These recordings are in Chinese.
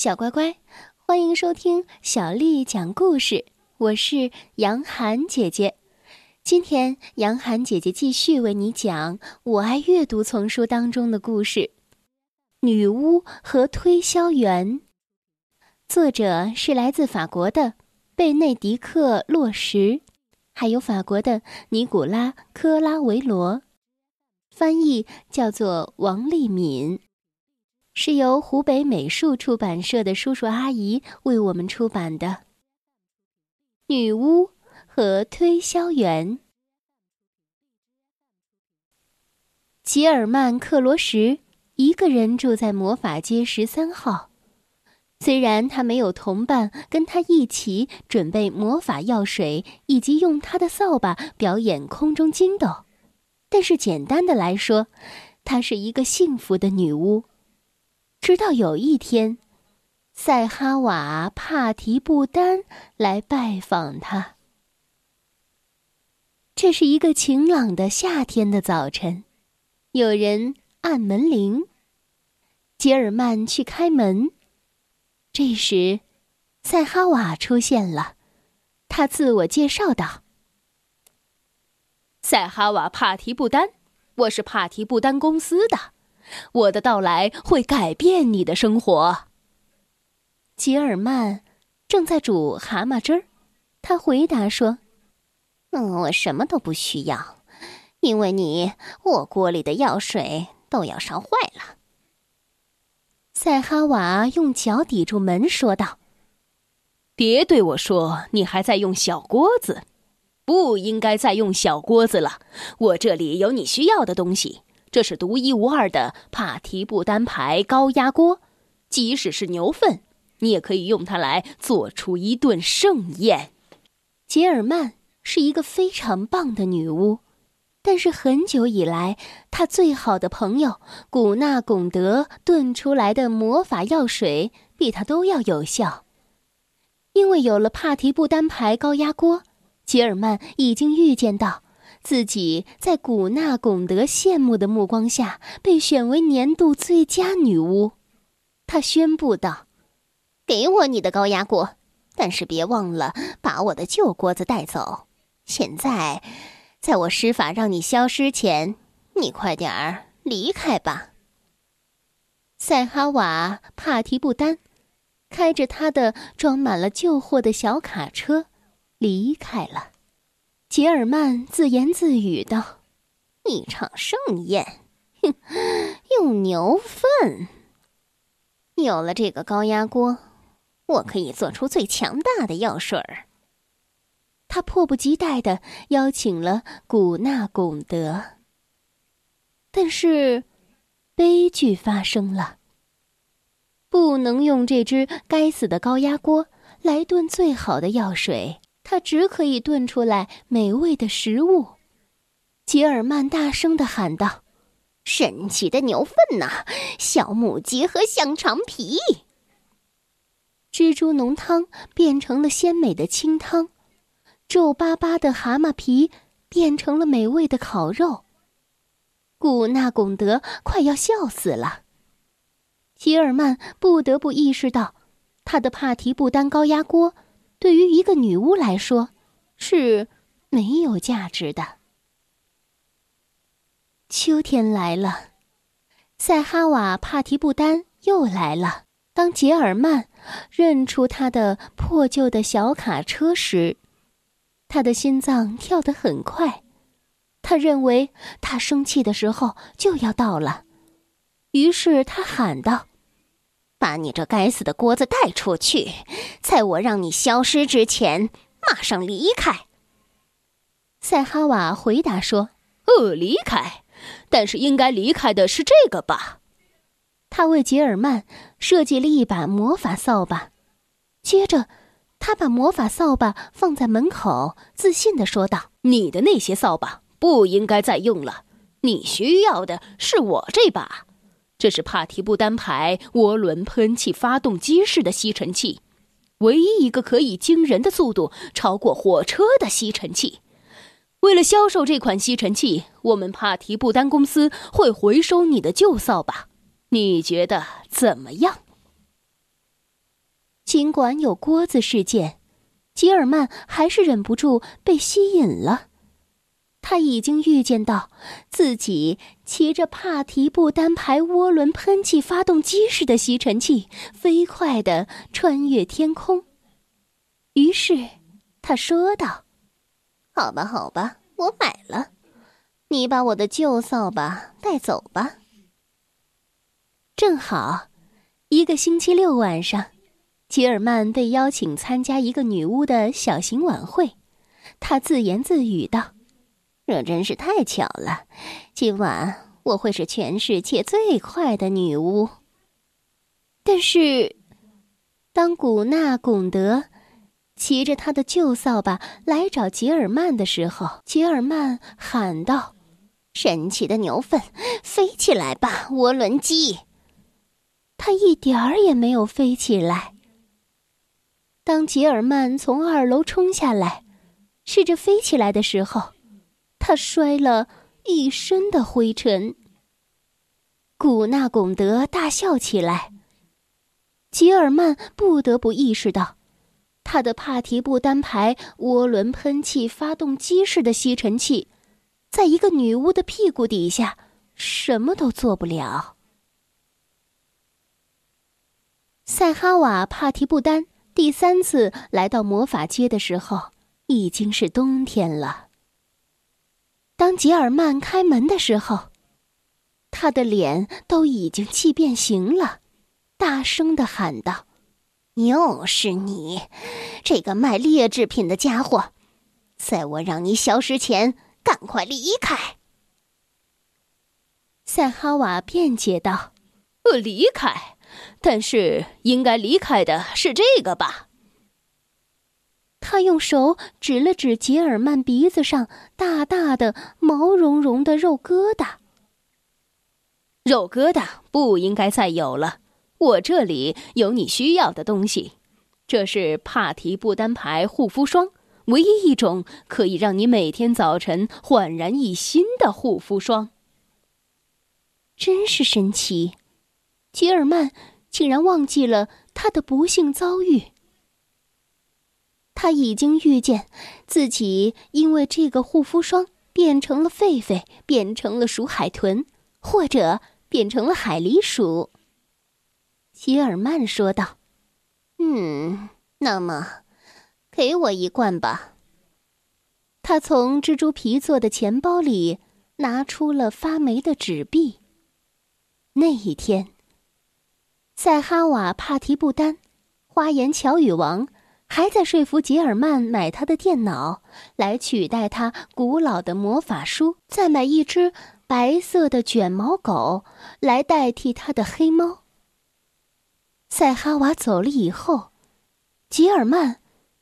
小乖乖，欢迎收听小丽讲故事。我是杨涵姐姐，今天杨涵姐姐继续为你讲《我爱阅读》丛书当中的故事，《女巫和推销员》。作者是来自法国的贝内迪克·洛什，还有法国的尼古拉·科拉维罗，翻译叫做王丽敏。是由湖北美术出版社的叔叔阿姨为我们出版的《女巫和推销员》。吉尔曼·克罗什一个人住在魔法街十三号。虽然他没有同伴跟他一起准备魔法药水，以及用他的扫把表演空中筋斗，但是简单的来说，她是一个幸福的女巫。直到有一天，塞哈瓦帕提布丹来拜访他。这是一个晴朗的夏天的早晨，有人按门铃。杰尔曼去开门，这时，塞哈瓦出现了。他自我介绍道：“塞哈瓦帕提布丹，我是帕提布丹公司的。”我的到来会改变你的生活。吉尔曼正在煮蛤蟆汁儿，他回答说：“嗯，我什么都不需要，因为你我锅里的药水都要烧坏了。”塞哈瓦用脚抵住门说道：“别对我说你还在用小锅子，不应该再用小锅子了。我这里有你需要的东西。”这是独一无二的帕提布丹牌高压锅，即使是牛粪，你也可以用它来做出一顿盛宴。杰尔曼是一个非常棒的女巫，但是很久以来，她最好的朋友古纳贡德炖出来的魔法药水比她都要有效。因为有了帕提布丹牌高压锅，杰尔曼已经预见到。自己在古纳贡德羡慕的目光下被选为年度最佳女巫，他宣布道：“给我你的高压锅，但是别忘了把我的旧锅子带走。现在，在我施法让你消失前，你快点儿离开吧。”塞哈瓦帕提布丹开着他的装满了旧货的小卡车离开了。杰尔曼自言自语道：“一场盛宴，哼，用牛粪。有了这个高压锅，我可以做出最强大的药水儿。”他迫不及待的邀请了古纳贡德。但是，悲剧发生了。不能用这只该死的高压锅来炖最好的药水。他只可以炖出来美味的食物，吉尔曼大声的喊道：“神奇的牛粪呐，小母鸡和香肠皮，蜘蛛浓汤变成了鲜美的清汤，皱巴巴的蛤蟆皮变成了美味的烤肉。”古纳贡德快要笑死了，吉尔曼不得不意识到，他的帕提布丹高压锅。对于一个女巫来说，是没有价值的。秋天来了，塞哈瓦帕提布丹又来了。当杰尔曼认出他的破旧的小卡车时，他的心脏跳得很快。他认为他生气的时候就要到了，于是他喊道。把你这该死的锅子带出去，在我让你消失之前，马上离开。塞哈瓦回答说：“呃，离开，但是应该离开的是这个吧？”他为杰尔曼设计了一把魔法扫把，接着他把魔法扫把放在门口，自信的说道：“你的那些扫把不应该再用了，你需要的是我这把。”这是帕提布丹牌涡轮喷气发动机式的吸尘器，唯一一个可以惊人的速度超过火车的吸尘器。为了销售这款吸尘器，我们帕提布丹公司会回收你的旧扫把。你觉得怎么样？尽管有锅子事件，吉尔曼还是忍不住被吸引了。他已经预见到自己骑着帕提布单排涡轮喷气发动机式的吸尘器飞快地穿越天空。于是，他说道：“好吧，好吧，我买了。你把我的旧扫把带走吧。”正好，一个星期六晚上，吉尔曼被邀请参加一个女巫的小型晚会。他自言自语道。这真是太巧了，今晚我会是全世界最快的女巫。但是，当古纳贡德骑着他的旧扫把来找吉尔曼的时候，吉尔曼喊道：“神奇的牛粪，飞起来吧，涡轮机！”他一点儿也没有飞起来。当吉尔曼从二楼冲下来，试着飞起来的时候，他摔了一身的灰尘。古纳贡德大笑起来。吉尔曼不得不意识到，他的帕提布单排涡轮喷气发动机式的吸尘器，在一个女巫的屁股底下什么都做不了。塞哈瓦帕提布丹第三次来到魔法街的时候，已经是冬天了。当吉尔曼开门的时候，他的脸都已经气变形了，大声的喊道：“又是你，这个卖劣质品的家伙！在我让你消失前，赶快离开！”赛哈瓦辩解道：“呃，离开，但是应该离开的是这个吧？”他用手指了指吉尔曼鼻子上大大的毛茸茸的肉疙瘩。肉疙瘩不应该再有了。我这里有你需要的东西，这是帕提布丹牌护肤霜，唯一一种可以让你每天早晨焕然一新的护肤霜。真是神奇，吉尔曼竟然忘记了他的不幸遭遇。他已经预见自己因为这个护肤霜变成了狒狒，变成了鼠海豚，或者变成了海狸鼠。希尔曼说道：“嗯，那么，给我一罐吧。”他从蜘蛛皮做的钱包里拿出了发霉的纸币。那一天，塞哈瓦帕提布丹，花言巧语王。还在说服吉尔曼买他的电脑，来取代他古老的魔法书；再买一只白色的卷毛狗，来代替他的黑猫。塞哈瓦走了以后，吉尔曼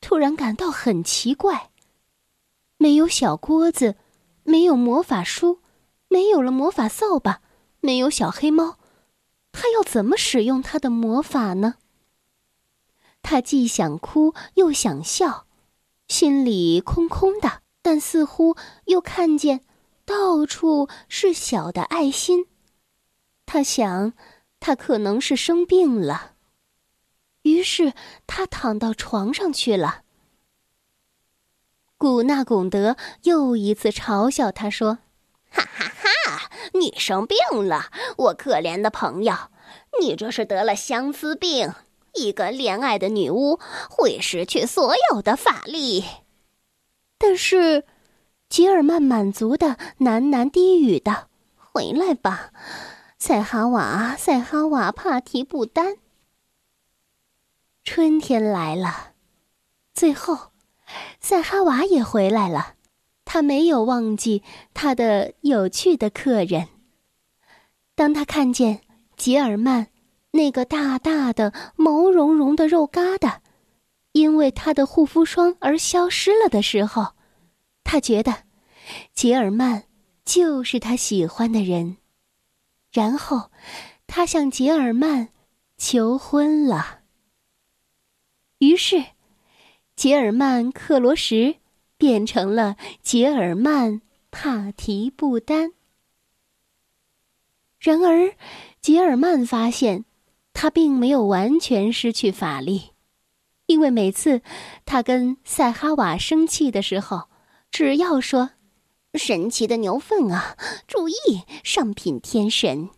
突然感到很奇怪：没有小锅子，没有魔法书，没有了魔法扫把，没有小黑猫，他要怎么使用他的魔法呢？他既想哭又想笑，心里空空的，但似乎又看见到处是小的爱心。他想，他可能是生病了。于是他躺到床上去了。古纳贡德又一次嘲笑他说：“哈哈哈！你生病了，我可怜的朋友，你这是得了相思病。”一个恋爱的女巫会失去所有的法力，但是吉尔曼满足的喃喃低语道：“回来吧，塞哈瓦，塞哈瓦帕提布丹。”春天来了，最后，塞哈瓦也回来了。他没有忘记他的有趣的客人。当他看见吉尔曼。那个大大的毛茸茸的肉疙瘩，因为他的护肤霜而消失了的时候，他觉得杰尔曼就是他喜欢的人，然后他向杰尔曼求婚了。于是，杰尔曼克罗什变成了杰尔曼帕提布丹。然而，杰尔曼发现。他并没有完全失去法力，因为每次他跟赛哈瓦生气的时候，只要说“神奇的牛粪啊，注意上品天神”，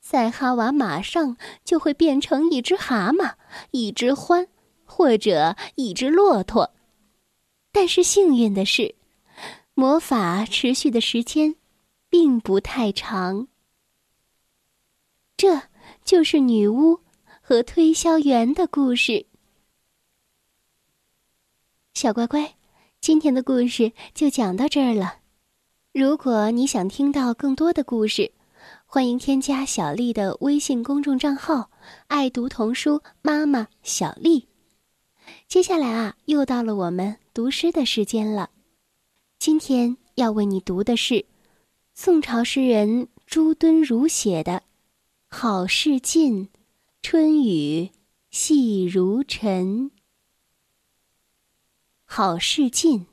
赛哈瓦马上就会变成一只蛤蟆、一只獾，或者一只骆驼。但是幸运的是，魔法持续的时间并不太长。这就是女巫和推销员的故事。小乖乖，今天的故事就讲到这儿了。如果你想听到更多的故事，欢迎添加小丽的微信公众账号“爱读童书妈妈小丽”。接下来啊，又到了我们读诗的时间了。今天要为你读的是宋朝诗人朱敦儒写的。好事近，春雨细如尘。好事近，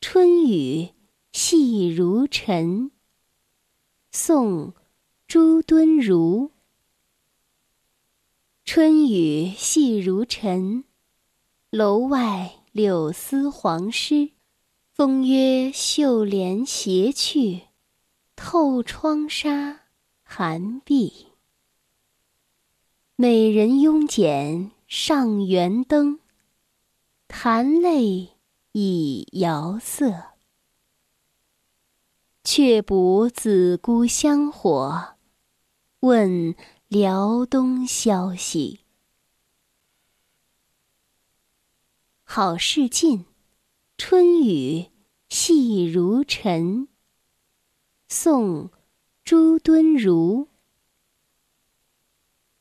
春雨细如尘。宋·朱敦儒。春雨细如尘，楼外柳丝黄湿。风约绣帘斜去，透窗纱寒碧。美人慵剪上圆灯，弹泪已遥色。却补子姑香火，问辽东消息。好事近，春雨细如尘。宋·朱敦儒。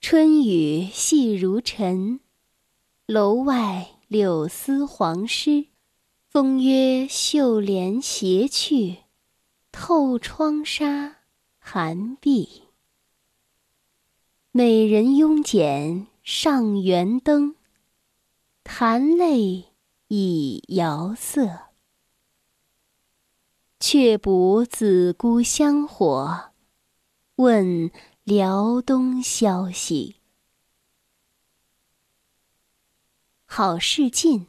春雨细如尘，楼外柳丝黄湿。风约绣帘斜去，透窗纱寒碧。美人慵剪上元灯，弹泪已遥色。却补子姑香火，问。辽东消息，好事近，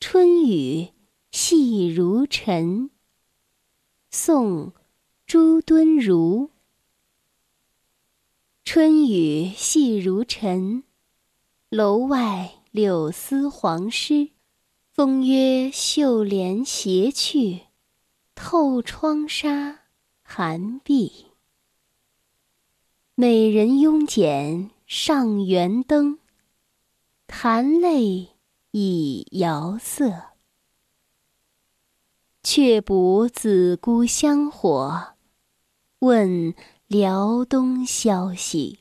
春雨细如尘。宋·朱敦儒。春雨细如尘，楼外柳丝黄湿。风约绣帘斜去，透窗纱寒碧。美人拥剪上圆灯，含泪已摇色。却补子姑香火，问辽东消息。